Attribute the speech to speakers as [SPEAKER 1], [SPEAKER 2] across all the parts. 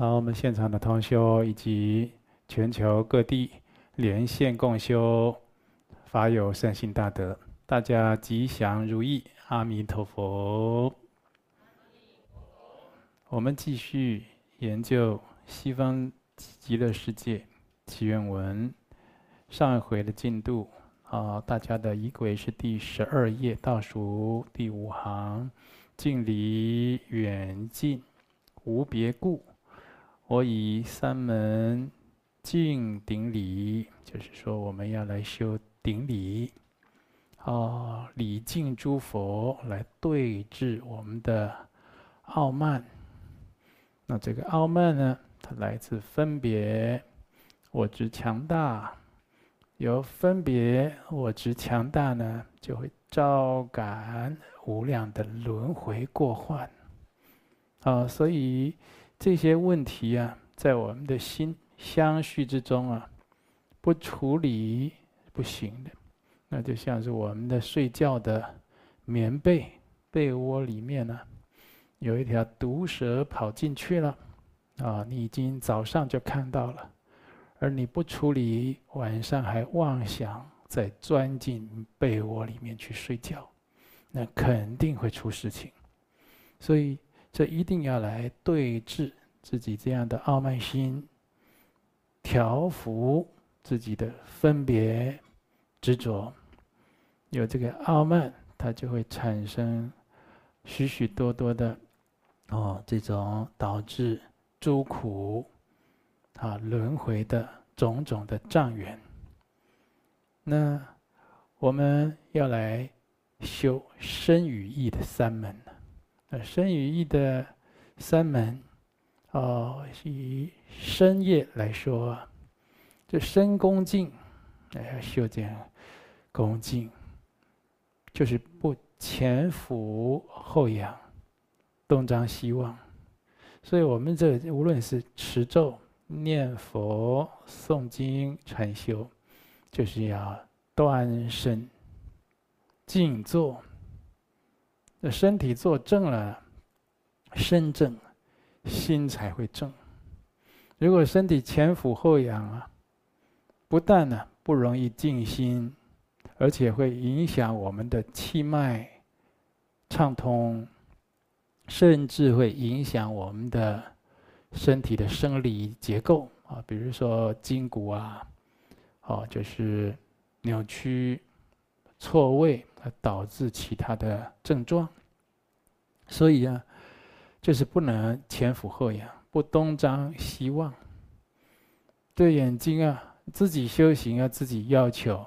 [SPEAKER 1] 好，我们现场的同修以及全球各地连线共修法友善心大德，大家吉祥如意，阿弥陀佛。我们继续研究西方极乐世界祈愿文，上一回的进度啊，大家的仪轨是第十二页倒数第五行，敬礼远近无别故，我以三门敬顶礼，就是说我们要来修顶礼，啊，礼敬诸佛来对治我们的傲慢。那这个傲慢呢，它来自分别我执强大，由分别我执强大呢，就会招感无量的轮回过患。啊，所以这些问题啊，在我们的心相续之中啊，不处理不行的。那就像是我们的睡觉的棉被被窝里面呢。有一条毒蛇跑进去了，啊，你已经早上就看到了，而你不处理，晚上还妄想再钻进被窝里面去睡觉，那肯定会出事情。所以这一定要来对治自己这样的傲慢心，调伏自己的分别执着。有这个傲慢，它就会产生许许多多的。哦，这种导致诸苦啊轮回的种种的障缘，那我们要来修身与意的三门？呃身与意的三门，哦，以身业来说，这身恭敬，哎，修这样恭敬，就是不前俯后仰。东张西望，所以我们这无论是持咒、念佛、诵经、禅修，就是要端身、静坐。那身体坐正了，身正，心才会正。如果身体前俯后仰啊，不但呢不容易静心，而且会影响我们的气脉畅通。甚至会影响我们的身体的生理结构啊，比如说筋骨啊，哦，就是扭曲、错位，而导致其他的症状。所以啊，就是不能前俯后仰，不东张西望。对眼睛啊，自己修行要自己要求。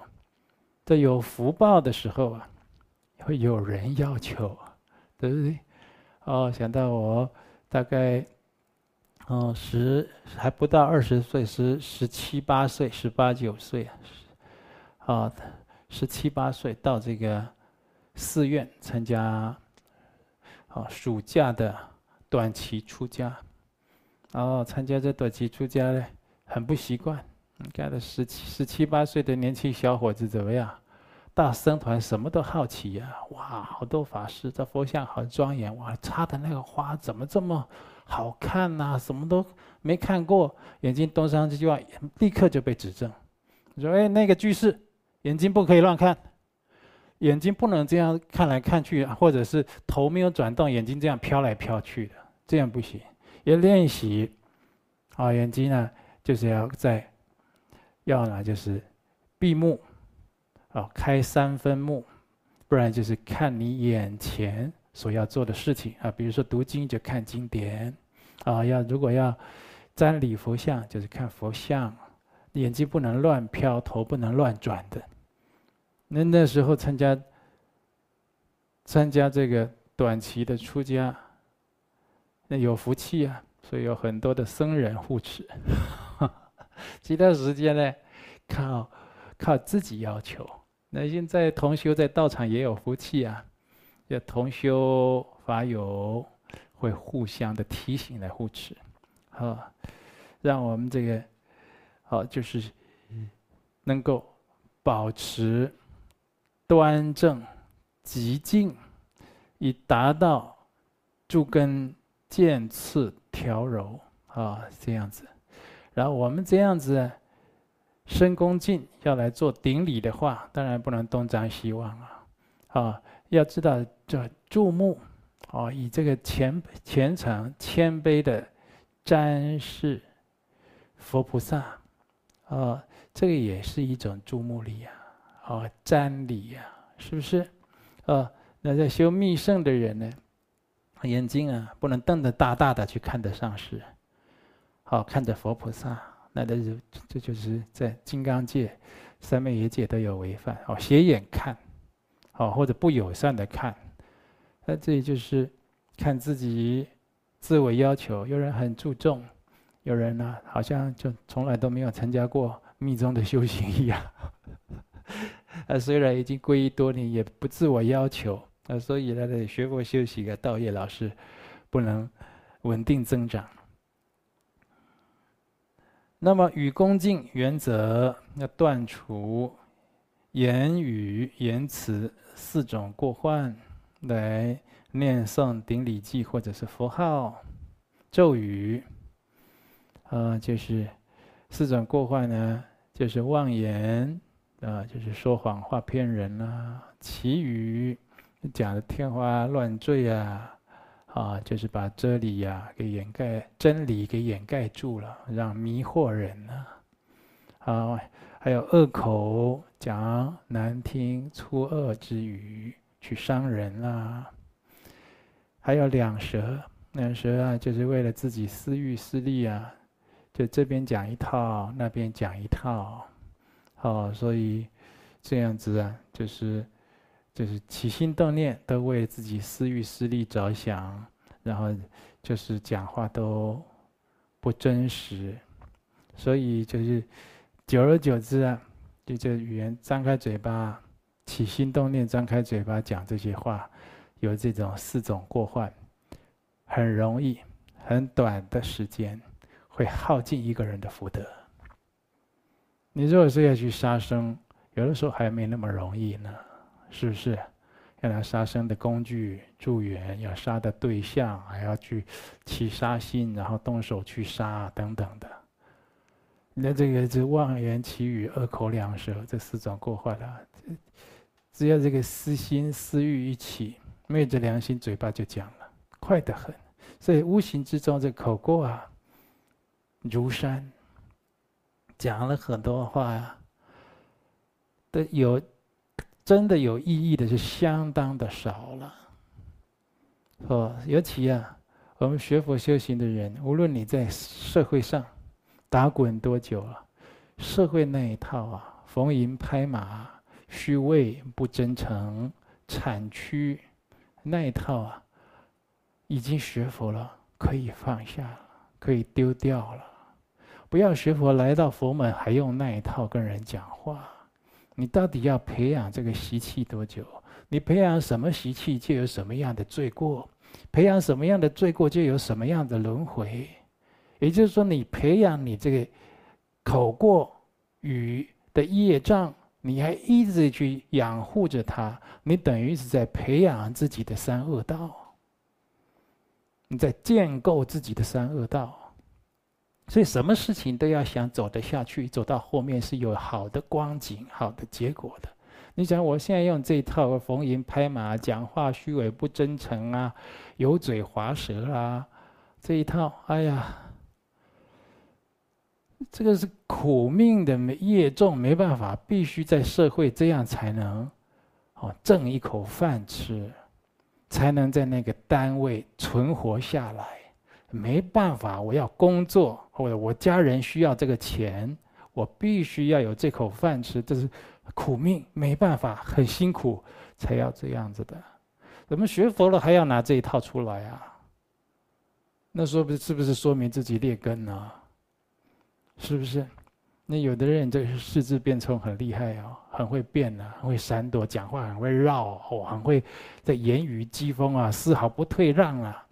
[SPEAKER 1] 在有福报的时候啊，会有人要求，对不对？哦，想到我大概，哦，十还不到二十岁，十十七八岁，十八九岁，啊，十七八岁到这个寺院参加，哦，暑假的短期出家，然后参加这短期出家呢，很不习惯。你看，这十七十七八岁的年轻小伙子怎么样？大僧团什么都好奇呀，哇，好多法师，这佛像好庄严，哇，插的那个花怎么这么好看呐？什么都没看过，眼睛东张西望，立刻就被指正。说，哎，那个居士，眼睛不可以乱看，眼睛不能这样看来看去，或者是头没有转动，眼睛这样飘来飘去的，这样不行。要练习，啊，眼睛呢，就是要在，要呢就是闭目。啊，开三分目，不然就是看你眼前所要做的事情啊。比如说读经就看经典，啊，要如果要瞻礼佛像，就是看佛像，眼睛不能乱飘，头不能乱转的。那那时候参加参加这个短期的出家，那有福气啊，所以有很多的僧人护持。其他时间呢，靠靠自己要求。那现在同修在道场也有福气啊，要同修法友会互相的提醒来护持，好，让我们这个好就是能够保持端正、极静，以达到诸根渐次调柔。啊，这样子。然后我们这样子深恭敬要来做顶礼的话，当然不能东张西望啊，啊，要知道这注目，啊，以这个虔虔诚谦卑的瞻视佛菩萨，啊，这个也是一种注目礼呀，啊，瞻礼呀，是不是？哦，那在修密圣的人呢，眼睛啊不能瞪得大大的去看得上师。好，看着佛菩萨，那这是这就是在金刚界、三昧耶界都有违犯。哦，斜眼看，哦或者不友善的看，那这就是看自己自我要求。有人很注重，有人呢好像就从来都没有参加过密宗的修行一样。啊，虽然已经皈依多年，也不自我要求。啊，所以他的学佛修行啊，道业老师不能稳定增长。那么，与恭敬原则要断除言语言辞四种过患，来念诵顶礼记或者是佛号、咒语，啊，就是四种过患呢，就是妄言啊，就是说谎话骗人啊，其余讲的天花乱坠啊。啊，就是把真理呀给掩盖，真理给掩盖住了，让迷惑人呢。啊，还有恶口讲难听粗恶之语去伤人啦。还有两舌，两舌啊，就是为了自己私欲私利啊，就这边讲一套，那边讲一套。哦，所以这样子啊，就是。就是起心动念都为自己私欲私利着想，然后就是讲话都不真实，所以就是久而久之啊，就这语言张开嘴巴，起心动念张开嘴巴讲这些话，有这种四种过患，很容易很短的时间会耗尽一个人的福德。你如果是要去杀生，有的时候还没那么容易呢。是不是？要拿杀生的工具助缘，要杀的对象，还要去起杀心，然后动手去杀等等的。那这个是妄言绮语、恶口两舌这四种过患了。只要这个私心、私欲一起，昧着良心，嘴巴就讲了，快得很。所以无形之中，这口过啊，如山，讲了很多话呀，的有。真的有意义的是相当的少了，哦，尤其啊，我们学佛修行的人，无论你在社会上打滚多久了，社会那一套啊，逢迎拍马、虚伪、不真诚、产区那一套啊，已经学佛了，可以放下，可以丢掉了，不要学佛来到佛门还用那一套跟人讲话。你到底要培养这个习气多久？你培养什么习气，就有什么样的罪过；培养什么样的罪过，就有什么样的轮回。也就是说，你培养你这个口过语的业障，你还一直去养护着它，你等于是在培养自己的三恶道，你在建构自己的三恶道。所以，什么事情都要想走得下去，走到后面是有好的光景、好的结果的。你想，我现在用这一套逢迎拍马、讲话虚伪不真诚啊、油嘴滑舌啊，这一套，哎呀，这个是苦命的业重，没办法，必须在社会这样才能哦挣一口饭吃，才能在那个单位存活下来。没办法，我要工作，或者我家人需要这个钱，我必须要有这口饭吃，这是苦命，没办法，很辛苦才要这样子的。怎么学佛了还要拿这一套出来啊？那说不是不是说明自己劣根呢？是不是？那有的人这个四字变聪很厉害哦，很会变啊，很会闪躲，讲话很会绕，哦，很会在言语讥讽啊，丝毫不退让啊，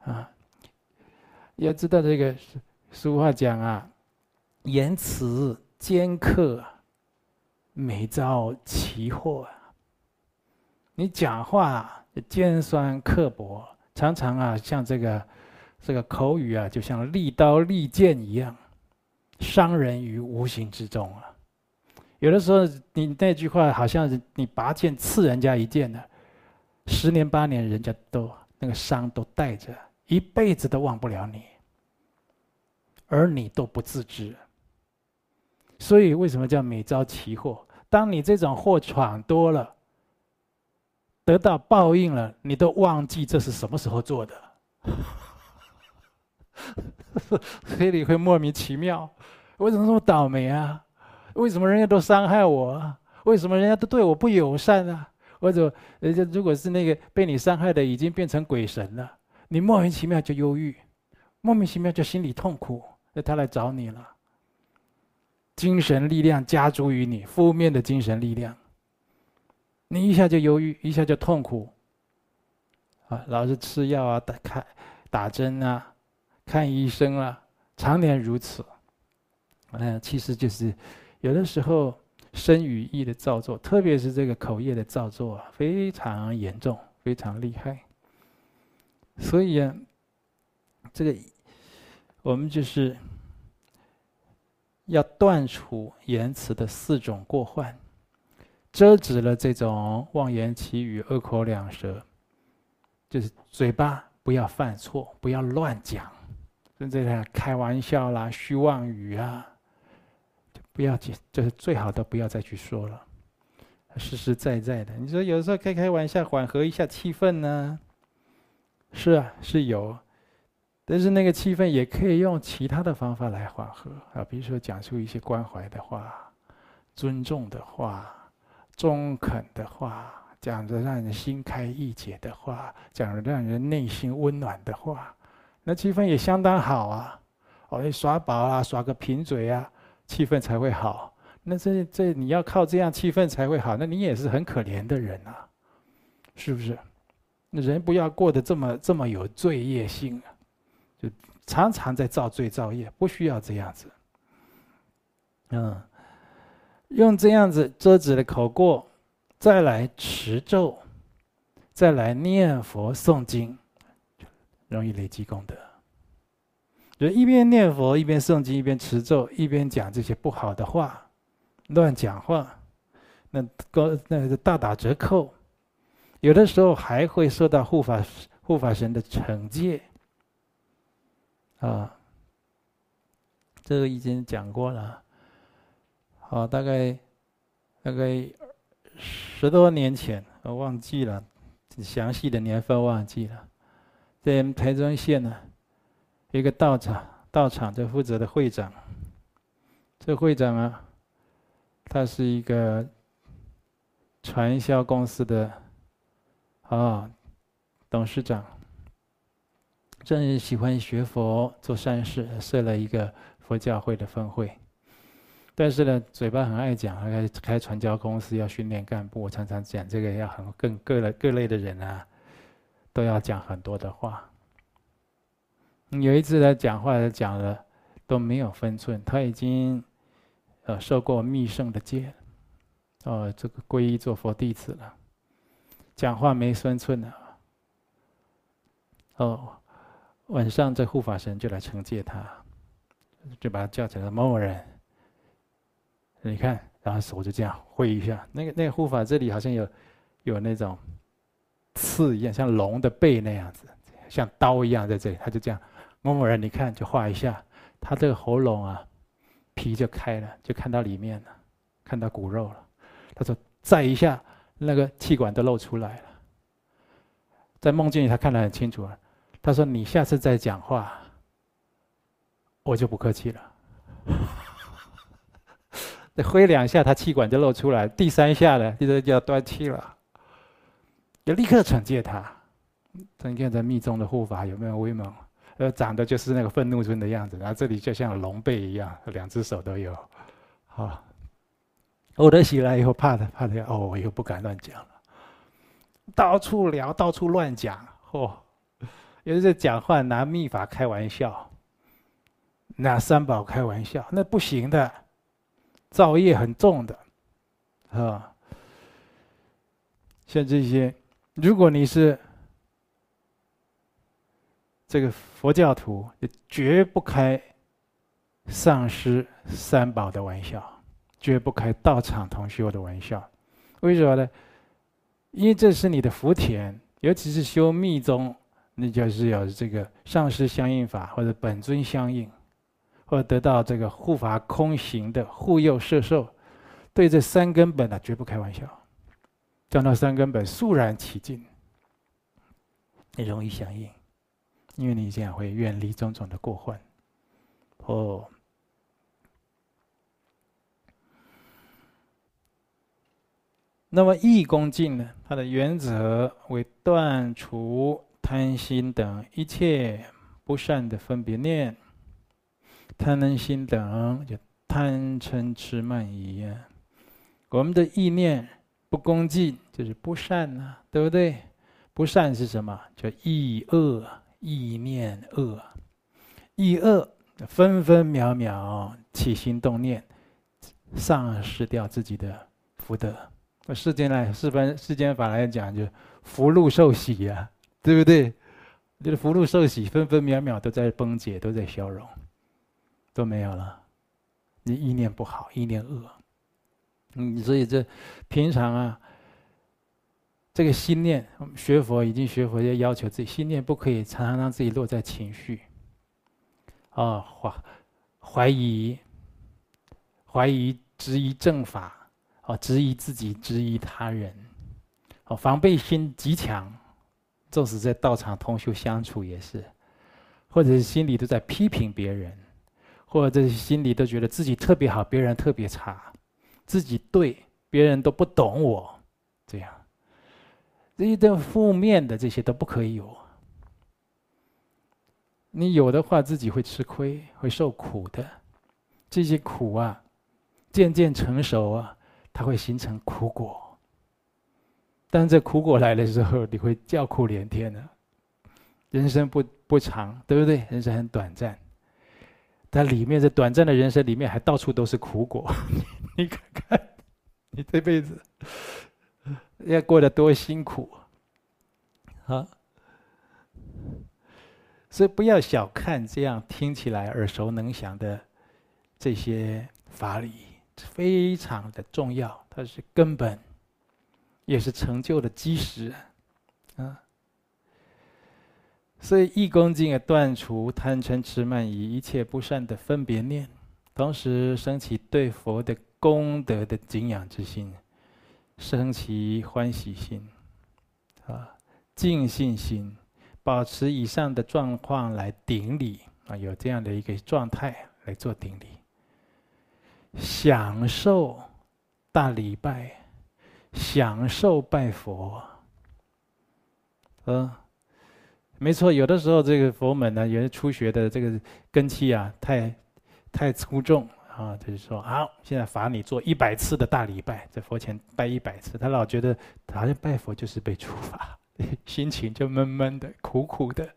[SPEAKER 1] 啊。要知道这个俗话讲啊，言辞尖刻，每遭其祸啊。你讲话尖酸刻薄，常常啊，像这个这个口语啊，就像利刀利剑一样，伤人于无形之中啊。有的时候，你那句话好像是你拔剑刺人家一剑呢，十年八年，人家都那个伤都带着，一辈子都忘不了你，而你都不自知。所以，为什么叫每遭其祸？当你这种祸闯多了，得到报应了，你都忘记这是什么时候做的，所以你会莫名其妙，为什么这么倒霉啊？为什么人家都伤害我啊？为什么人家都对我不友善啊？或者人家如果是那个被你伤害的已经变成鬼神了，你莫名其妙就忧郁，莫名其妙就心里痛苦，那他来找你了。精神力量加诸于你，负面的精神力量，你一下就忧郁，一下就痛苦，啊，老是吃药啊，打开打针啊，看医生啊，常年如此，嗯，其实就是有的时候身与意的造作，特别是这个口业的造作啊，非常严重，非常厉害。所以啊，这个我们就是。要断除言辞的四种过患，遮止了这种妄言绮语、恶口两舌，就是嘴巴不要犯错，不要乱讲，甚至呢开玩笑啦、虚妄语啊，就不要讲，就是最好的不要再去说了，实实在在的。你说有时候开开玩笑，缓和一下气氛呢？是啊，是有。但是那个气氛也可以用其他的方法来缓和啊，比如说讲出一些关怀的话、尊重的话、中肯的话，讲着让人心开意解的话，讲着让人内心温暖的话，那气氛也相当好啊。哦，耍宝啊，耍个贫嘴啊，气氛才会好。那这这你要靠这样气氛才会好，那你也是很可怜的人啊，是不是？人不要过得这么这么有罪业性啊。就常常在造罪造业，不需要这样子。嗯，用这样子遮止的口过，再来持咒，再来念佛诵经，容易累积功德。就一边念佛，一边诵经，一边持咒，一边讲这些不好的话，乱讲话，那高那个大打折扣。有的时候还会受到护法护法神的惩戒。啊，这个已经讲过了。好，大概大概十多年前，我忘记了详细的年份，忘记了。在台中县呢，一个道场，道场这负责的会长，这会长啊，他是一个传销公司的啊董事长。正喜欢学佛做善事，设了一个佛教会的分会。但是呢，嘴巴很爱讲，开开传教公司，要训练干部。我常常讲这个，要很更各类各类的人啊，都要讲很多的话。有一次他讲话讲了都没有分寸，他已经呃受过密圣的戒，哦，这个皈依做佛弟子了，讲话没分寸了，哦。晚上，这护法神就来惩戒他，就把他叫起来，某某人，你看，然后手就这样挥一下，那个那个护法这里好像有有那种刺一样，像龙的背那样子，像刀一样在这里，他就这样，某某人，你看，就画一下，他这个喉咙啊，皮就开了，就看到里面了，看到骨肉了。他说再一下，那个气管都露出来了，在梦境里他看得很清楚了。他说：“你下次再讲话，我就不客气了。再挥两下，他气管就露出来。第三下呢，就就要断气了，要立刻惩戒他。你看这密宗的护法有没有威猛？呃，长得就是那个愤怒尊的样子，然后这里就像龙背一样，两只手都有。好，我的醒来以后，怕的怕的，哦，我又不敢乱讲了，到处聊，到处乱讲，嚯！”有的在讲话拿秘法开玩笑，拿三宝开玩笑，那不行的，造业很重的，啊。像这些，如果你是这个佛教徒绝不开丧失三宝的玩笑，绝不开道场同修的玩笑。为什么呢？因为这是你的福田，尤其是修密宗，那就是有这个上师相应法或者本尊相应，或者得到这个护法空行的护佑摄受，对这三根本呢，绝不开玩笑。讲到三根本肃然起敬，你容易相应。因为你这样会远离种种的过患，哦。那么义恭敬呢？它的原则为断除贪心等一切不善的分别念，贪能心等就贪嗔痴慢疑啊。我们的意念不恭敬，就是不善呐，对不对？不善是什么？叫意恶。意念恶，意恶分分秒秒起心动念，丧失掉自己的福德。那世间来，世般世间法来讲，就福禄寿喜呀，对不对？就是福禄寿喜，分分秒秒都在崩解，都在消融，都没有了。你意念不好，意念恶，嗯，所以这平常啊。这个心念，学佛已经学佛，要要求自己心念不可以常常让自己落在情绪，啊怀怀疑、怀疑、质疑正法，哦质疑自己、质疑他人，哦防备心极强，纵使在道场同修相处也是，或者是心里都在批评别人，或者是心里都觉得自己特别好，别人特别差，自己对，别人都不懂我，这样。这一段负面的这些都不可以有，你有的话自己会吃亏，会受苦的。这些苦啊，渐渐成熟啊，它会形成苦果。但这苦果来的时候，你会叫苦连天的。人生不不长，对不对？人生很短暂，但里面这短暂的人生里面，还到处都是苦果。你看看，你这辈子。要过得多辛苦啊！所以不要小看这样听起来耳熟能详的这些法理，非常的重要，它是根本，也是成就的基石啊！所以一恭敬啊，断除贪嗔痴慢疑一切不善的分别念，同时升起对佛的功德的敬仰之心。升起欢喜心，啊，尽信心，保持以上的状况来顶礼啊，有这样的一个状态来做顶礼，享受大礼拜，享受拜佛，嗯，没错，有的时候这个佛门呢，有些初学的这个根基啊，太太粗重。啊，他就说，好，现在罚你做一百次的大礼拜，在佛前拜一百次。他老觉得好像拜佛就是被处罚，心情就闷闷的、苦苦的。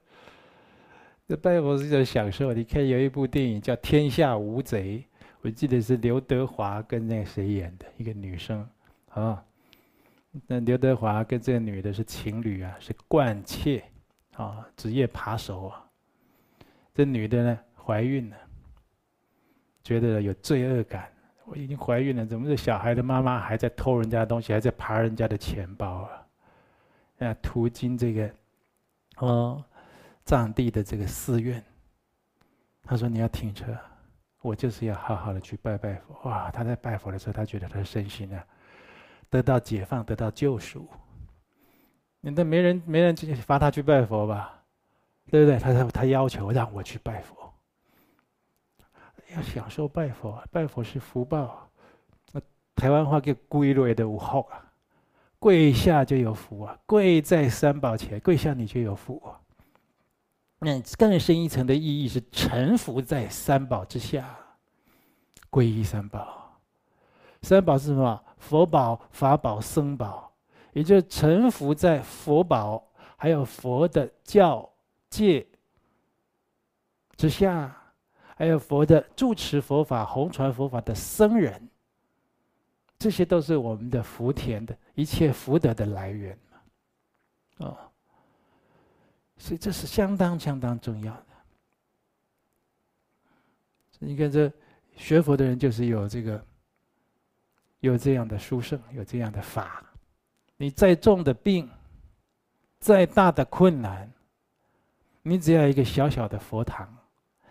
[SPEAKER 1] 这拜佛是一种享受。你看有一部电影叫《天下无贼》，我记得是刘德华跟那个谁演的，一个女生啊。那刘德华跟这个女的是情侣啊，是惯妾啊，职业扒手啊。这女的呢，怀孕了。觉得有罪恶感，我已经怀孕了，怎么这小孩的妈妈还在偷人家的东西，还在扒人家的钱包啊？啊，途经这个哦藏地的这个寺院，他说你要停车，我就是要好好的去拜拜佛。哇，他在拜佛的时候，他觉得他的身心啊得到解放，得到救赎。你都没人没人去罚他去拜佛吧？对不对？他他他要求让我去拜佛。要享受拜佛，拜佛是福报。那台湾话叫“跪落的无后啊，跪下就有福啊，跪在三宝前，跪下你就有福啊。那更深一层的意义是臣服在三宝之下，皈依三宝。三宝是什么？佛宝、法宝、僧宝，也就是臣服在佛宝还有佛的教戒之下。还有佛的住持佛法、弘传佛法的僧人，这些都是我们的福田的一切福德的来源嘛。哦，所以这是相当相当重要的。你看，这学佛的人就是有这个，有这样的殊胜，有这样的法。你再重的病，再大的困难，你只要一个小小的佛堂，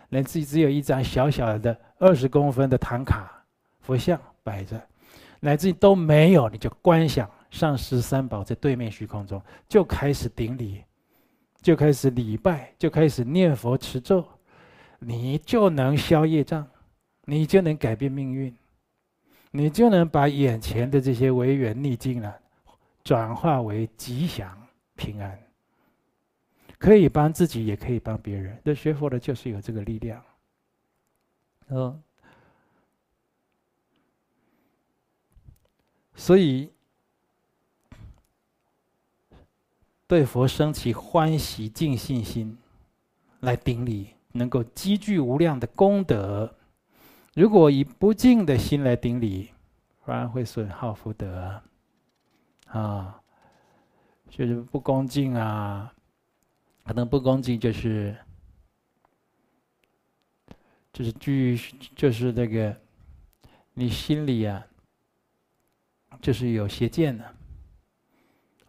[SPEAKER 1] 乃至只有一张小小的二十公分的唐卡佛像摆着，乃至都没有，你就观想上师三宝在对面虚空中，就开始顶礼，就开始礼拜，就开始念佛持咒。你就能消业障，你就能改变命运，你就能把眼前的这些违缘逆境呢，转化为吉祥平安。可以帮自己，也可以帮别人。这学佛的就是有这个力量。嗯，所以对佛升起欢喜敬信心，来顶礼。能够积聚无量的功德，如果以不敬的心来顶礼，反而会损耗福德。啊，就是不恭敬啊，可能不恭敬就是，就是具，就是那个，你心里呀，就是有邪见的，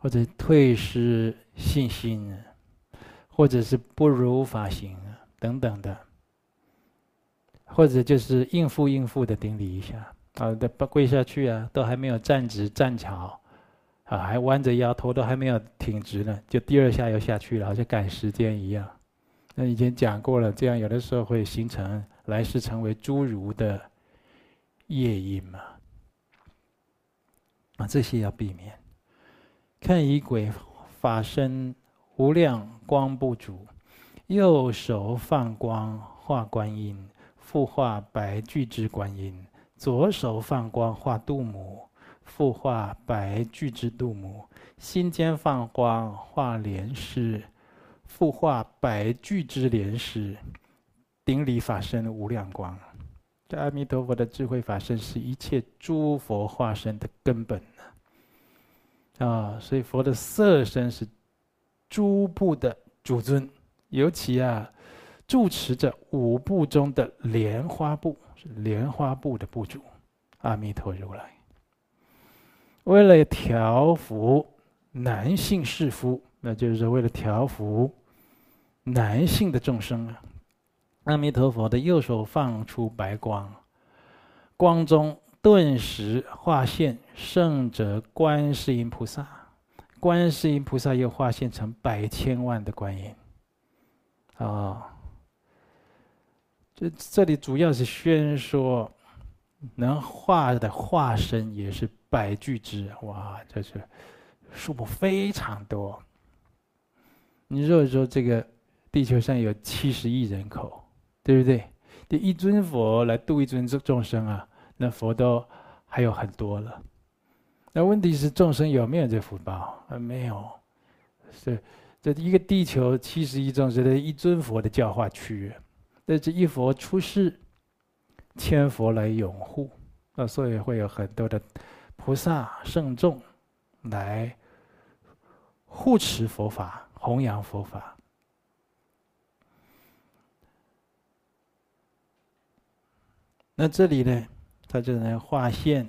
[SPEAKER 1] 或者退失信心，或者是不如法行。等等的，或者就是应付应付的顶礼一下啊，的不跪下去啊，都还没有站直站巧，啊，还弯着腰，头都还没有挺直呢，就第二下又下去了，好像赶时间一样。那以前讲过了，这样有的时候会形成来世成为侏儒的业因嘛。啊，这些要避免。看以鬼法身无量光不足。右手放光化观音，复化白巨之观音；左手放光化度母，复化白巨之度母；心间放光化莲师，复化白巨之莲师。顶礼法身无量光，这阿弥陀佛的智慧法身是一切诸佛化身的根本啊！所以佛的色身是诸部的主尊。尤其啊，住持着五部中的莲花部，是莲花部的部主，阿弥陀如来。为了调伏男性士夫，那就是为了调伏男性的众生啊。阿弥陀佛的右手放出白光，光中顿时化现圣者观世音菩萨，观世音菩萨又化现成百千万的观音。啊，这这里主要是宣说，能化的化身也是百具之哇，这是数目非常多。你如果说这个地球上有七十亿人口，对不对？这一尊佛来度一尊众众生啊，那佛都还有很多了。那问题是众生有没有这福报？啊，没有，是。这一个地球七十亿众生的一尊佛的教化区域，那这一佛出世，千佛来拥护，那所以会有很多的菩萨圣众来护持佛法、弘扬佛法。那这里呢，他就能画线，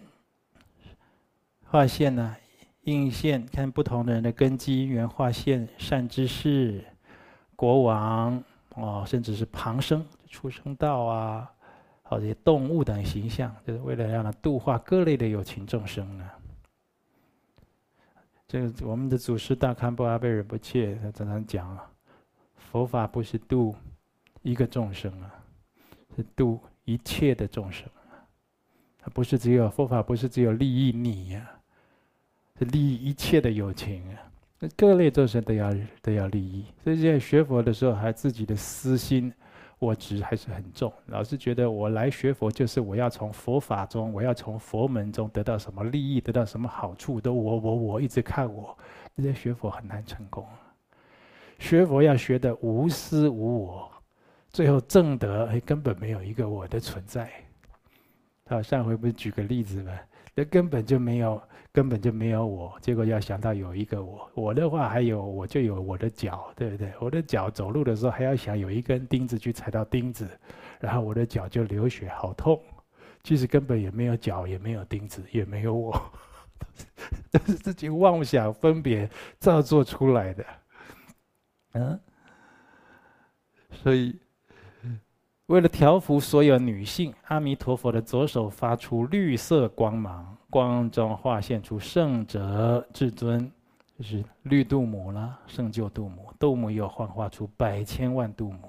[SPEAKER 1] 画线呢。应线看不同的人的根基因缘画线善知识、国王哦，甚至是旁生、出生道啊，好这些动物等形象，就是为了让他度化各类的有情众生呢。这个我们的祖师大堪布阿贝尔不切他常常讲啊，佛法不是度一个众生啊，是度一切的众生，它不是只有佛法，不是只有利益你呀。是利益一切的友情啊，那各类众生都要都要利益。所以在学佛的时候，还自己的私心、我执还是很重。老是觉得我来学佛，就是我要从佛法中，我要从佛门中得到什么利益，得到什么好处，都我我我一直看我。这些学佛很难成功。学佛要学的无私无我，最后正得，哎，根本没有一个我的存在。好，上回不是举个例子吗？那根本就没有，根本就没有我。结果要想到有一个我，我的话还有我就有我的脚，对不对？我的脚走路的时候还要想有一根钉子去踩到钉子，然后我的脚就流血，好痛。其实根本也没有脚，也没有钉子，也没有我，都是自己妄想分别造作出来的。嗯，所以。为了调伏所有女性，阿弥陀佛的左手发出绿色光芒，光中化现出圣者至尊，就是绿度母啦，圣救度母，度母又幻化出百千万度母。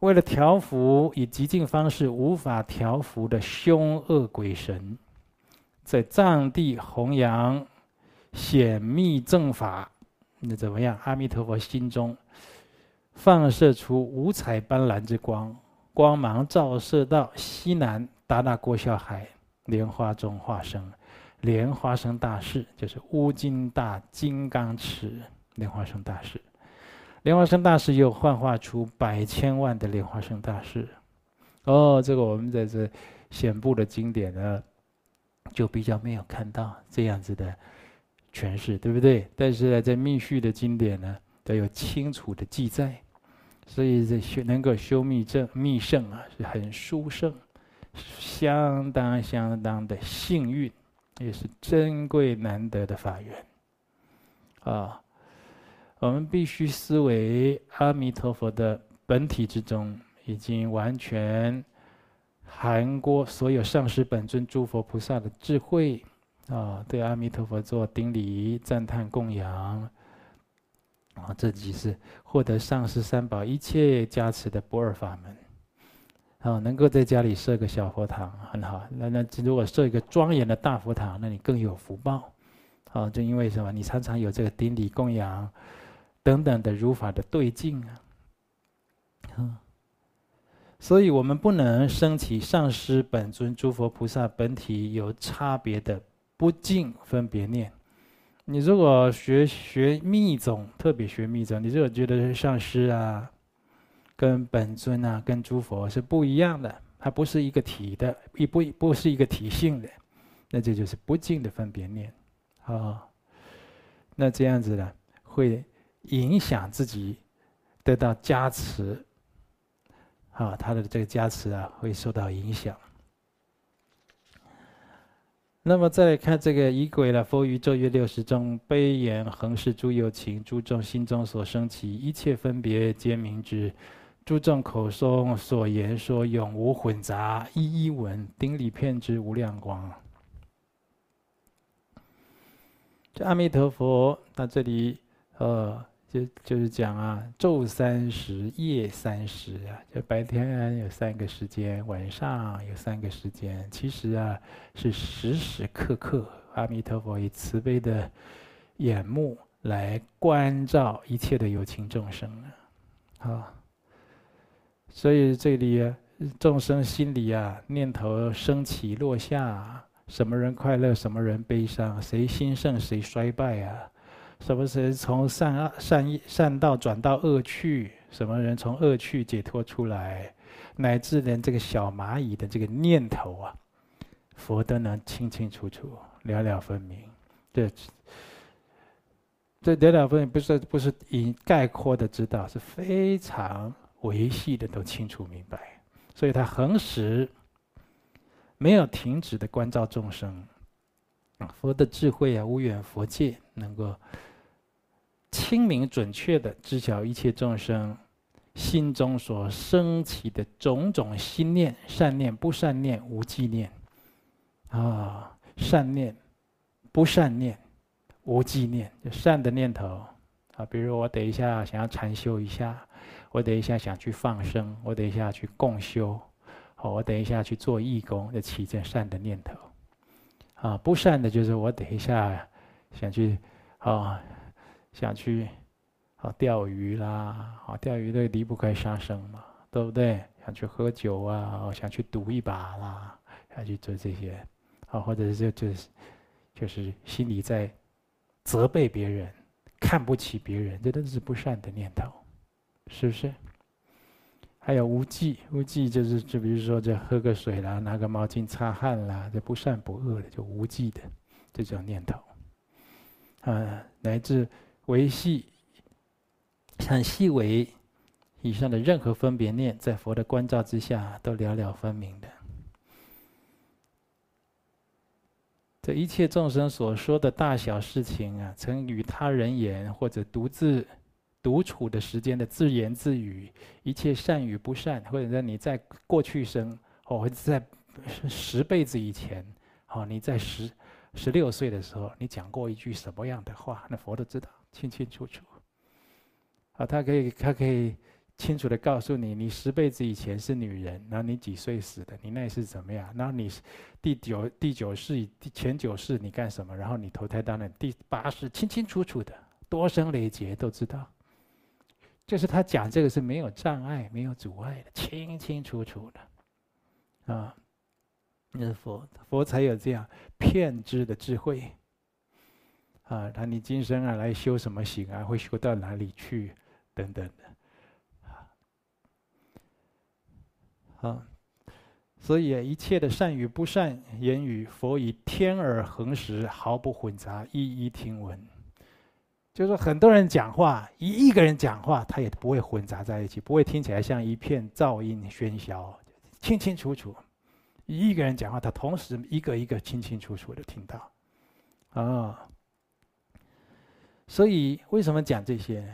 [SPEAKER 1] 为了调伏以极尽方式无法调伏的凶恶鬼神，在藏地弘扬显密正法，那怎么样？阿弥陀佛心中。放射出五彩斑斓之光，光芒照射到西南达那郭小海莲花中化生，莲花生大士就是乌金大金刚持莲花生大士，莲花生大士又幻化出百千万的莲花生大士。哦，这个我们在这显部的经典呢，就比较没有看到这样子的诠释，对不对？但是呢，在密续的经典呢，都有清楚的记载。所以这修能够修密正密圣啊，是很殊胜，相当相当的幸运，也是珍贵难得的法缘。啊，我们必须思维阿弥陀佛的本体之中，已经完全含过所有上师本尊诸佛菩萨的智慧啊，对阿弥陀佛做顶礼赞叹供养。啊，这即是获得上师三宝一切加持的不二法门。啊，能够在家里设个小佛堂很好。那那如果设一个庄严的大佛堂，那你更有福报。啊，就因为什么？你常常有这个顶礼供养等等的如法的对境啊。啊，所以我们不能升起上师本尊诸佛菩萨本体有差别的不净分别念。你如果学学密宗，特别学密宗，你如果觉得上师啊，跟本尊啊，跟诸佛是不一样的，它不是一个体的，也不不是一个体性的，那这就是不净的分别念，啊，那这样子呢，会影响自己得到加持，啊，他的这个加持啊，会受到影响。那么再来看这个仪轨了，佛于咒曰六十中，悲言恒视诸有情，诸众心中所生起一切分别，皆明之；诸众口中所言说，永无混杂，一一闻，顶礼片之无量光。这阿弥陀佛，那这里呃。就就是讲啊，昼三时，夜三时啊，就白天有三个时间，晚上有三个时间。其实啊，是时时刻刻，阿弥陀佛以慈悲的眼目来关照一切的有情众生啊。啊，所以这里众生心里啊，念头升起落下，什么人快乐，什么人悲伤，谁兴盛，谁衰败啊？什么是从善善善道转到恶趣？什么人从恶趣解脱出来？乃至连这个小蚂蚁的这个念头啊，佛都能清清楚楚、了了分明。这这了了分明，不是不是以概括的知道，是非常维系的，都清楚明白。所以他恒时没有停止的关照众生。佛的智慧啊，无远佛界，能够。清明准确的知晓一切众生心中所升起的种种心念、善念、不善念、无记念，啊，善念、不善念、无记念，就善的念头啊，比如我等一下想要禅修一下，我等一下想去放生，我等一下去共修，好，我等一下去做义工，就起这善的念头。啊，不善的就是我等一下想去，啊。想去，好钓鱼啦，好钓鱼都离不开杀生嘛，对不对？想去喝酒啊，想去赌一把啦，想去做这些，好或者是就就是，就是心里在责备别人，看不起别人，这都是不善的念头，是不是？还有无忌，无忌就是就比如说这喝个水啦，拿个毛巾擦汗啦，这不善不恶的，就无忌的这种念头。啊，乃至维系很细微以上的任何分别念，在佛的关照之下，都了了分明的。这一切众生所说的大小事情啊，曾与他人言，或者独自。独处的时间的自言自语，一切善与不善，或者在你在过去生，或者在十辈子以前，好，你在十十六岁的时候，你讲过一句什么样的话？那佛都知道清清楚楚。啊，他可以，他可以清楚的告诉你，你十辈子以前是女人，然后你几岁死的，你那是怎么样？然后你第九第九世前九世你干什么？然后你投胎当了第八世，清清楚楚的，多生累劫都知道。就是他讲这个是没有障碍、没有阻碍的，清清楚楚的，啊，那佛，佛才有这样骗知的智慧，啊，他你今生啊来修什么行啊，会修到哪里去，等等的，啊，所以一切的善与不善言语，佛以天耳恒时，毫不混杂，一一听闻。就是，很多人讲话，一亿个人讲话，他也不会混杂在一起，不会听起来像一片噪音喧嚣，清清楚楚。一亿个人讲话，他同时一个一个清清楚楚的听到，啊。所以为什么讲这些？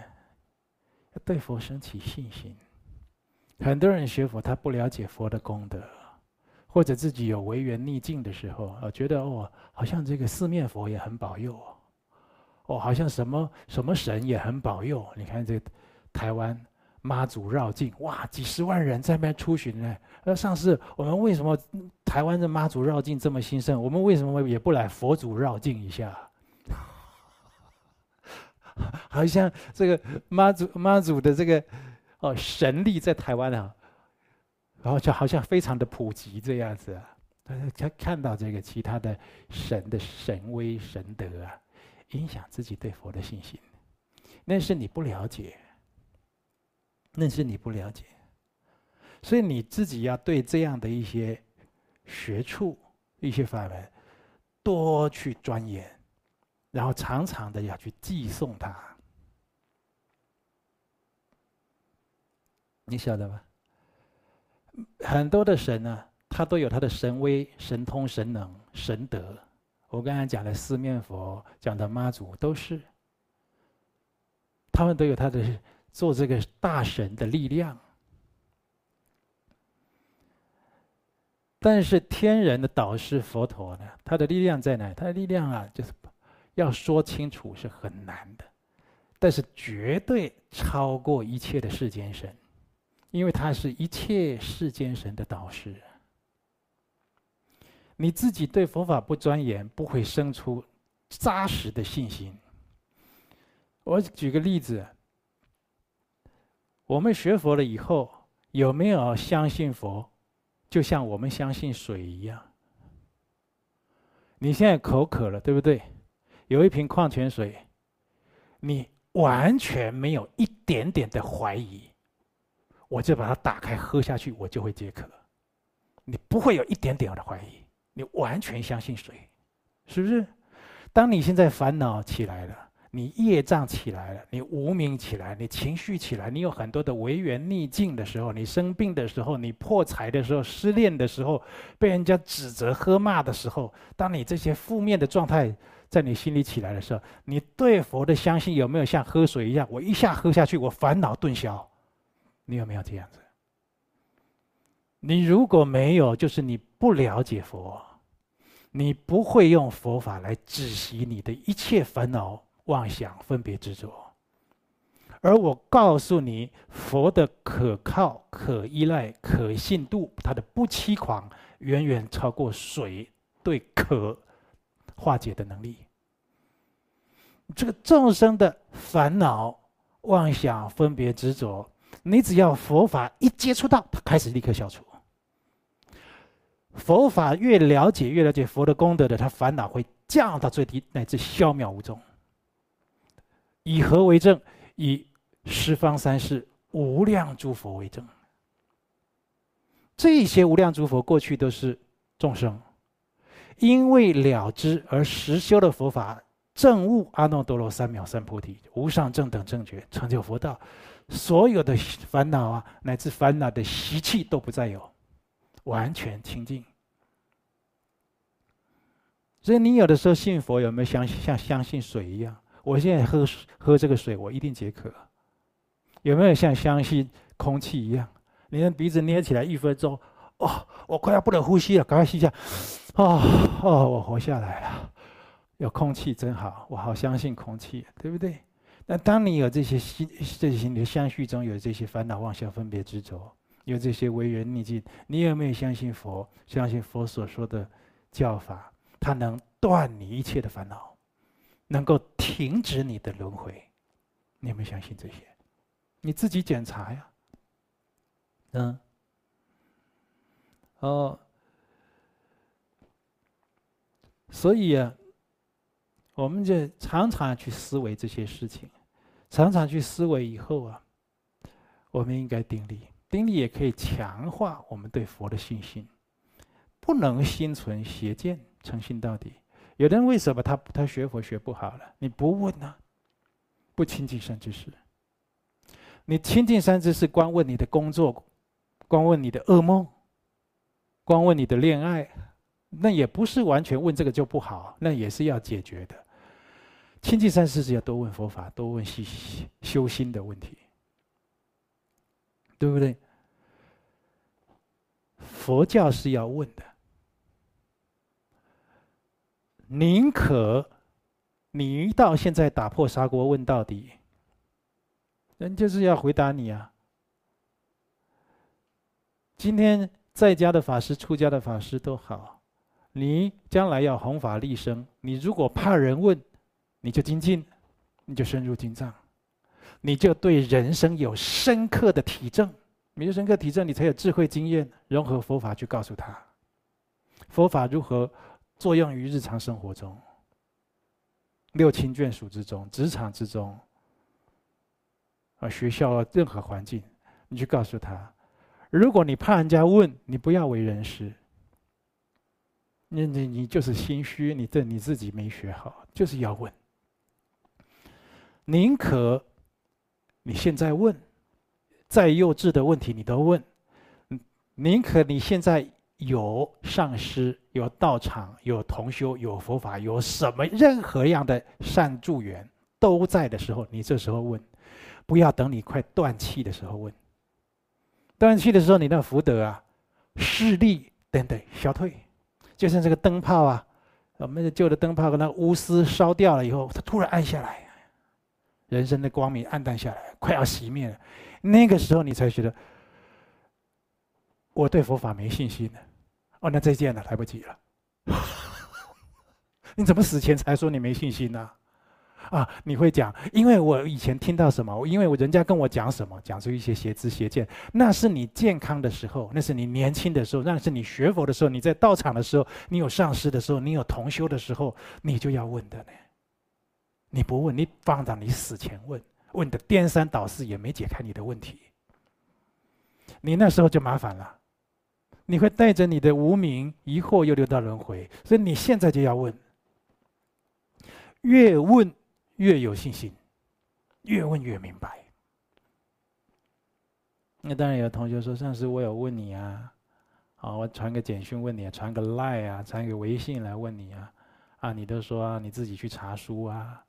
[SPEAKER 1] 要对佛升起信心。很多人学佛，他不了解佛的功德，或者自己有违缘逆境的时候，啊，觉得哦，好像这个四面佛也很保佑。哦，好像什么什么神也很保佑。你看这台湾妈祖绕境，哇，几十万人在那边出巡呢。那上次我们为什么台湾的妈祖绕境这么兴盛？我们为什么也不来佛祖绕境一下？好像这个妈祖妈祖的这个哦神力在台湾啊，然后就好像非常的普及这样子啊。他看到这个其他的神的神威神德啊。影响自己对佛的信心，那是你不了解，那是你不了解，所以你自己要对这样的一些学处、一些法门多去钻研，然后常常的要去寄送它。你晓得吗？很多的神呢，他都有他的神威、神通、神能、神德。我刚才讲的四面佛，讲的妈祖，都是他们都有他的做这个大神的力量。但是天人的导师佛陀呢，他的力量在哪？他的力量啊，就是要说清楚是很难的，但是绝对超过一切的世间神，因为他是一切世间神的导师。你自己对佛法不钻研，不会生出扎实的信心。我举个例子，我们学佛了以后，有没有相信佛？就像我们相信水一样。你现在口渴了，对不对？有一瓶矿泉水，你完全没有一点点的怀疑，我就把它打开喝下去，我就会解渴。你不会有一点点的怀疑。你完全相信谁？是不是？当你现在烦恼起来了，你业障起来了，你无名起来，你情绪起来，你有很多的违缘逆境的时候，你生病的时候，你破财的时候，失恋的时候，被人家指责、喝骂的时候，当你这些负面的状态在你心里起来的时候，你对佛的相信有没有像喝水一样？我一下喝下去，我烦恼顿消。你有没有这样子？你如果没有，就是你不了解佛，你不会用佛法来止息你的一切烦恼、妄想、分别执着。而我告诉你，佛的可靠、可依赖、可信度，它的不欺狂，远远超过水对可化解的能力。这个众生的烦恼、妄想、分别执着，你只要佛法一接触到，它开始立刻消除。佛法越了解，越了解佛的功德的，他烦恼会降到最低，乃至消渺无踪。以何为证？以十方三世无量诸佛为证。
[SPEAKER 2] 这些无量诸佛过去都是众生，因为了知而实修的佛法，正悟阿耨多罗三藐三菩提，无上正等正觉，成就佛道，所有的烦恼啊，乃至烦恼的习气都不再有，完全清净。所以你有的时候信佛，有没有相信像相信水一样？我现在喝喝这个水，我一定解渴。有没有像相信空气一样？你的鼻子捏起来一分钟，哦，我快要不能呼吸了，赶快吸一下，哦哦，我活下来了，有空气真好，我好相信空气，对不对？那当你有这些心，这些你的相续中有这些烦恼妄想分别执着，有这些违缘逆境，你有没有相信佛？相信佛所说的教法，它能断你一切的烦恼，能够停止你的轮回？你有没有相信这些？你自己检查呀，嗯，哦，所以啊，我们就常常去思维这些事情，常常去思维以后啊，我们应该定力，定力也可以强化我们对佛的信心，不能心存邪见，诚信到底。有的人为什么他他学佛学不好了？你不问呢，不亲近善知识。你亲近三知识光问你的工作，光问你的噩梦，光问你的恋爱，那也不是完全问这个就不好，那也是要解决的。亲近三知是要多问佛法，多问修修心的问题，对不对？佛教是要问的，宁可你一到现在打破砂锅问到底。人就是要回答你啊！今天在家的法师、出家的法师都好，你将来要弘法立生，你如果怕人问，你就精进，你就深入经藏，你就对人生有深刻的体证，你有深刻体证，你才有智慧经验，融合佛法去告诉他，佛法如何作用于日常生活中、六亲眷属之中、职场之中。啊，学校任何环境，你去告诉他，如果你怕人家问，你不要为人师。你你你就是心虚，你这你自己没学好，就是要问。宁可你现在问，再幼稚的问题你都问，宁可你现在有上师、有道场、有同修、有佛法、有什么任何样的善助缘都在的时候，你这时候问。不要等你快断气的时候问。断气的时候，你那福德啊、势力等等消退，就像这个灯泡啊，我们的旧的灯泡，跟那钨丝烧掉了以后，它突然暗下来，人生的光明暗淡下来，快要熄灭了。那个时候，你才觉得我对佛法没信心了。哦，那再见了，来不及了。你怎么死前才说你没信心呢？啊，你会讲，因为我以前听到什么，因为我人家跟我讲什么，讲出一些邪知邪见，那是你健康的时候，那是你年轻的时候，那是你学佛的时候，你在道场的时候，你有上师的时候，你有同修的时候，你就要问的呢。你不问，你放到你死前问，问的颠三倒四也没解开你的问题，你那时候就麻烦了，你会带着你的无名疑惑又流到轮回，所以你现在就要问，越问。越有信心，越问越明白。那当然有同学说：“上次我有问你啊，啊，我传个简讯问你，传个赖啊，传个微信来问你啊，啊，你都说啊你自己去查书啊，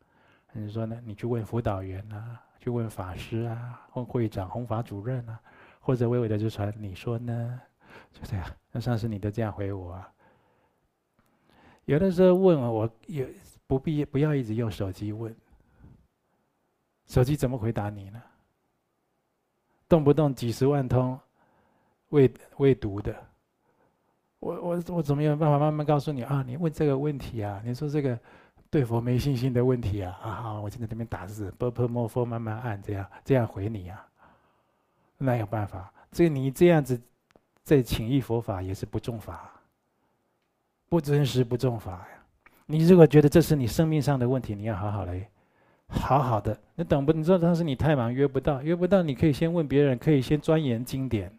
[SPEAKER 2] 你说呢？你去问辅导员啊，去问法师啊，问会长、弘法主任啊，或者微微的就传，你说呢？就这样。那上次你都这样回我啊？有的时候问我，我也。”不必不要一直用手机问，手机怎么回答你呢？动不动几十万通未未读的，我我我怎么有办法慢慢告诉你啊？你问这个问题啊？你说这个对佛没信心的问题啊？啊好，我现在这边打字，波波莫佛慢慢按，这样这样回你啊？那有办法？这你这样子在请意佛法也是不重法，不真实不重法呀。你如果觉得这是你生命上的问题，你要好好来，好好的。你等不？你知道当时你太忙约不到，约不到，你可以先问别人，可以先钻研经典。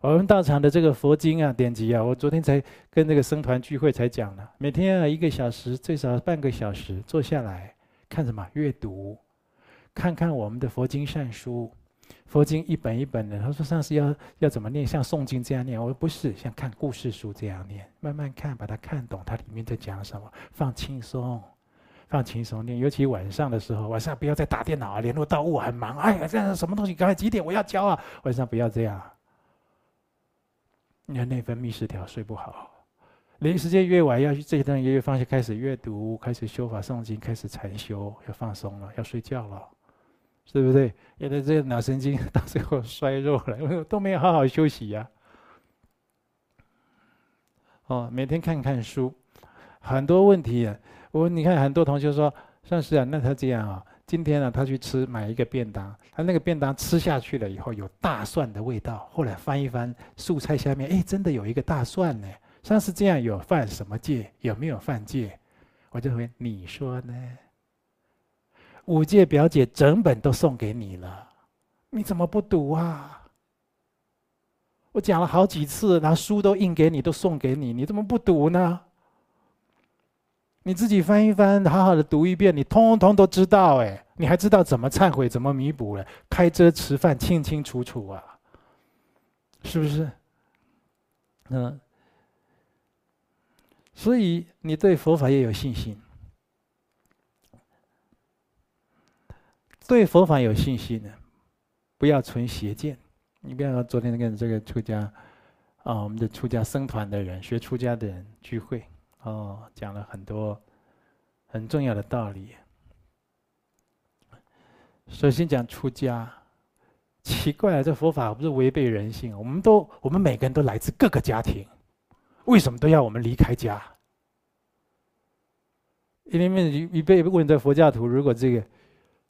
[SPEAKER 2] 我们道场的这个佛经啊、典籍啊，我昨天才跟那个僧团聚会才讲了，每天啊一个小时，最少半个小时坐下来看什么？阅读，看看我们的佛经善书。佛经一本一本的，他说上次要要怎么念？像诵经这样念？我说不是，像看故事书这样念，慢慢看，把它看懂，它里面在讲什么，放轻松，放轻松念。尤其晚上的时候，晚上不要再打电脑啊，联络到我很忙。哎呀，这样什么东西？刚才几点我要交啊？晚上不要这样，你看内分泌失调，睡不好。临时间越晚，要去这一段越越放下，开始阅读，开始修法诵经，开始禅修，要放松了，要睡觉了。对不对？有的这个脑神经到最后衰弱了，都没有好好休息呀。哦，每天看看书，很多问题。我你看，很多同学说：“算是啊，那他这样啊，今天呢，他去吃买一个便当，他那个便当吃下去了以后有大蒜的味道。后来翻一翻素菜下面，哎，真的有一个大蒜呢。上次这样有犯什么戒？有没有犯戒？我就问你说呢？”五戒表姐整本都送给你了，你怎么不读啊？我讲了好几次，拿书都印给你，都送给你，你怎么不读呢？你自己翻一翻，好好的读一遍，你通通都知道哎，你还知道怎么忏悔，怎么弥补了，开遮吃饭清清楚楚啊，是不是？嗯，所以你对佛法也有信心。对佛法有信心呢，不要存邪见。你不要昨天跟这个出家啊，我们的出家僧团的人、学出家的人聚会哦，讲了很多很重要的道理。首先讲出家，奇怪，这佛法不是违背人性？我们都，我们每个人都来自各个家庭，为什么都要我们离开家？因为一被问这佛教徒，如果这个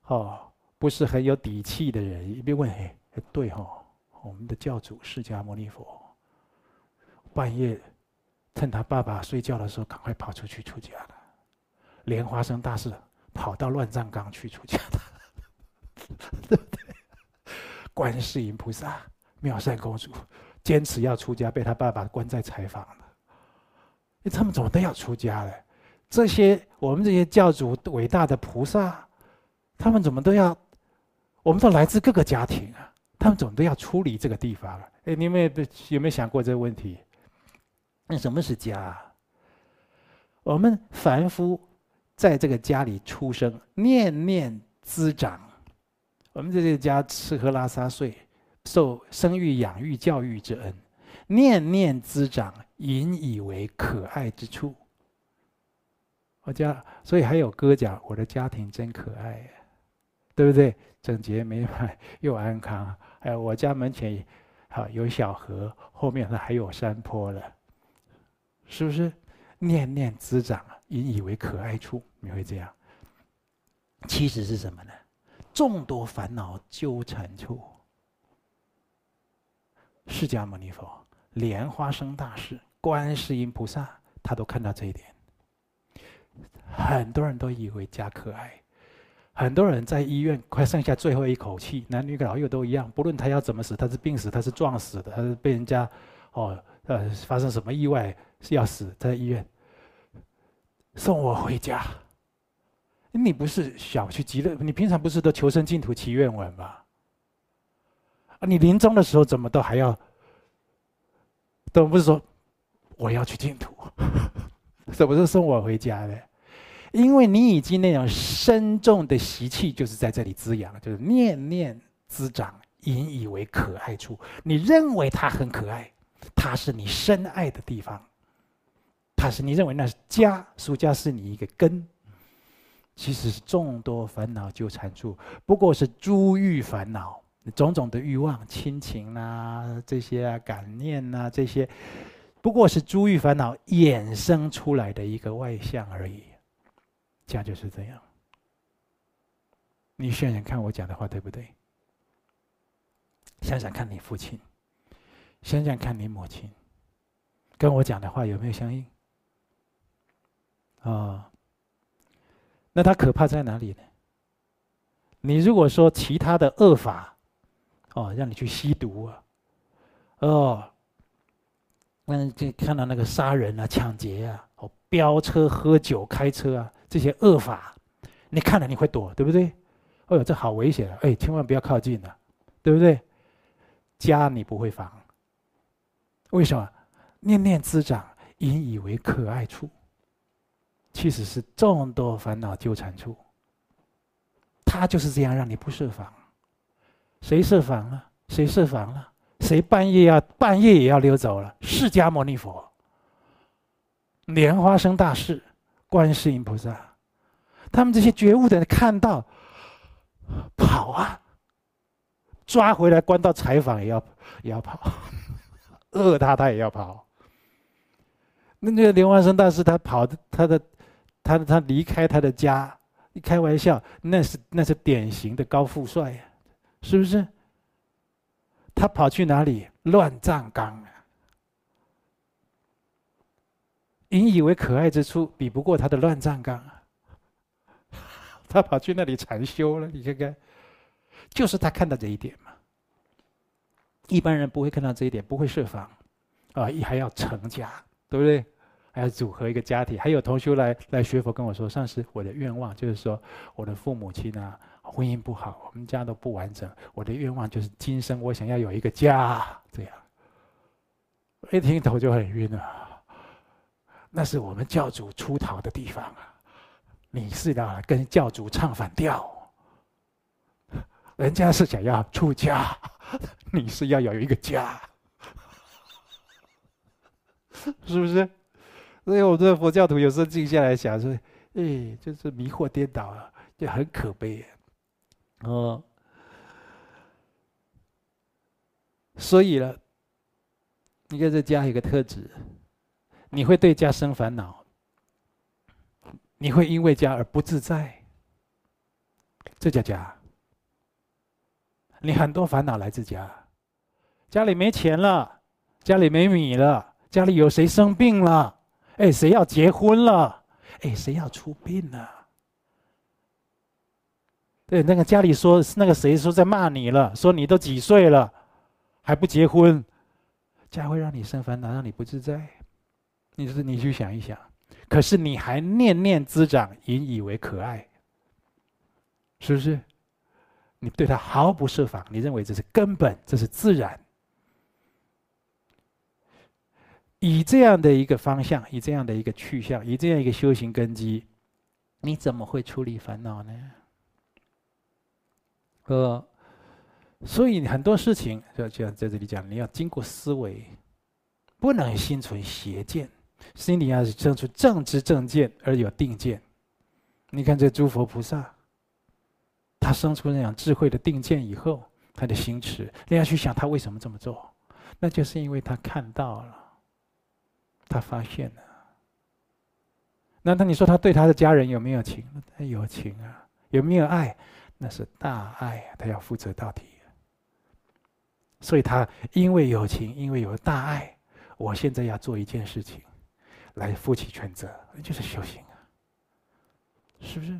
[SPEAKER 2] 哦。不是很有底气的人，一边问：“哎，对哈，我们的教主释迦牟尼佛，半夜趁他爸爸睡觉的时候，赶快跑出去出家了。莲花生大师跑到乱葬岗去出家的，对不对？观世音菩萨、妙善公主坚持要出家，被他爸爸关在柴房了。他们怎么都要出家了？这些我们这些教主伟大的菩萨，他们怎么都要？”我们都来自各个家庭啊，他们总都要出离这个地方了。哎，你们有没有想过这个问题？那什么是家？我们凡夫在这个家里出生，念念滋长。我们在这个家吃喝拉撒睡，受生育养育教育之恩，念念滋长，引以为可爱之处。我家，所以还有歌讲：“我的家庭真可爱呀。”对不对？整洁美满又安康。还有我家门前，好有小河，后面还有山坡了，是不是？念念滋长啊，引以为可爱处。你会这样？其实是什么呢？众多烦恼纠缠处。释迦牟尼佛、莲花生大师、观世音菩萨，他都看到这一点。很多人都以为家可爱。很多人在医院快剩下最后一口气，男女老幼都一样，不论他要怎么死，他是病死，他是撞死的，他是被人家，哦，呃，发生什么意外是要死，在医院，送我回家。你不是想去极乐？你平常不是都求生净土、祈愿文吗？啊，你临终的时候怎么都还要，都不是说我要去净土，怎么是送我回家呢？因为你已经那种深重的习气，就是在这里滋养，就是念念滋长，引以为可爱处。你认为它很可爱，它是你深爱的地方，它是你认为那是家，俗家是你一个根。其实是众多烦恼纠缠处，不过是诸欲烦恼，种种的欲望、亲情啊，这些啊，感念啊，这些，不过是诸欲烦恼衍生出来的一个外相而已。家就是这样，你想想看我讲的话对不对？想想看你父亲，想想看你母亲，跟我讲的话有没有相应？啊，那他可怕在哪里呢？你如果说其他的恶法，哦，让你去吸毒啊，哦，嗯，就看到那个杀人啊、抢劫啊、哦飙车、喝酒开车啊这些恶法，你看了你会躲，对不对？哦呦，这好危险啊！哎，千万不要靠近啊，对不对？家你不会防，为什么？念念滋长，引以为可爱处，其实是众多烦恼纠缠处。他就是这样让你不设防，谁设防了？谁设防了？谁半夜要半夜也要溜走了？释迦牟尼佛、莲花生大士、观世音菩萨，他们这些觉悟的人看到，跑啊！抓回来关到柴房也要也要跑，饿他他也要跑。那那个莲花生大师他跑的他的他他离开他的家。一开玩笑，那是那是典型的高富帅呀，是不是？他跑去哪里？乱葬岗啊！引以为可爱之处，比不过他的乱葬岗啊！他跑去那里禅修了，你看看，就是他看到这一点嘛。一般人不会看到这一点，不会设防啊，还要成家，对不对？还要组合一个家庭，还有同学来来学佛跟我说：“上师，我的愿望就是说，我的父母亲啊，婚姻不好，我们家都不完整。我的愿望就是今生我想要有一个家。”这样，一听头就很晕啊。那是我们教主出逃的地方啊！你是要跟教主唱反调，人家是想要出家，你是要有一个家，是不是？所以，我这佛教徒有时候静下来想说：“哎，就是迷惑颠倒啊，就很可悲。”哦，所以了，你看这家有个特质，你会对家生烦恼，你会因为家而不自在。这叫家。你很多烦恼来自家，家里没钱了，家里没米了，家里有谁生病了。哎，谁要结婚了？哎，谁要出殡了？对，那个家里说，那个谁说在骂你了？说你都几岁了，还不结婚？家会让你生烦恼，让你不自在。你是你去想一想，可是你还念念滋长，引以为可爱，是不是？你对他毫不设防，你认为这是根本，这是自然。以这样的一个方向，以这样的一个去向，以这样一个修行根基，你怎么会处理烦恼呢？呃，所以很多事情就像在这里讲，你要经过思维，不能心存邪见，心里要是生出正知正见而有定见。你看这诸佛菩萨，他生出那样智慧的定见以后，他的心持，你要去想他为什么这么做，那就是因为他看到了。他发现了，那那你说他对他的家人有没有情？他有情啊，有没有爱？那是大爱啊，他要负责到底。所以他因为有情，因为有大爱，我现在要做一件事情，来负起全责，就是修行啊，是不是？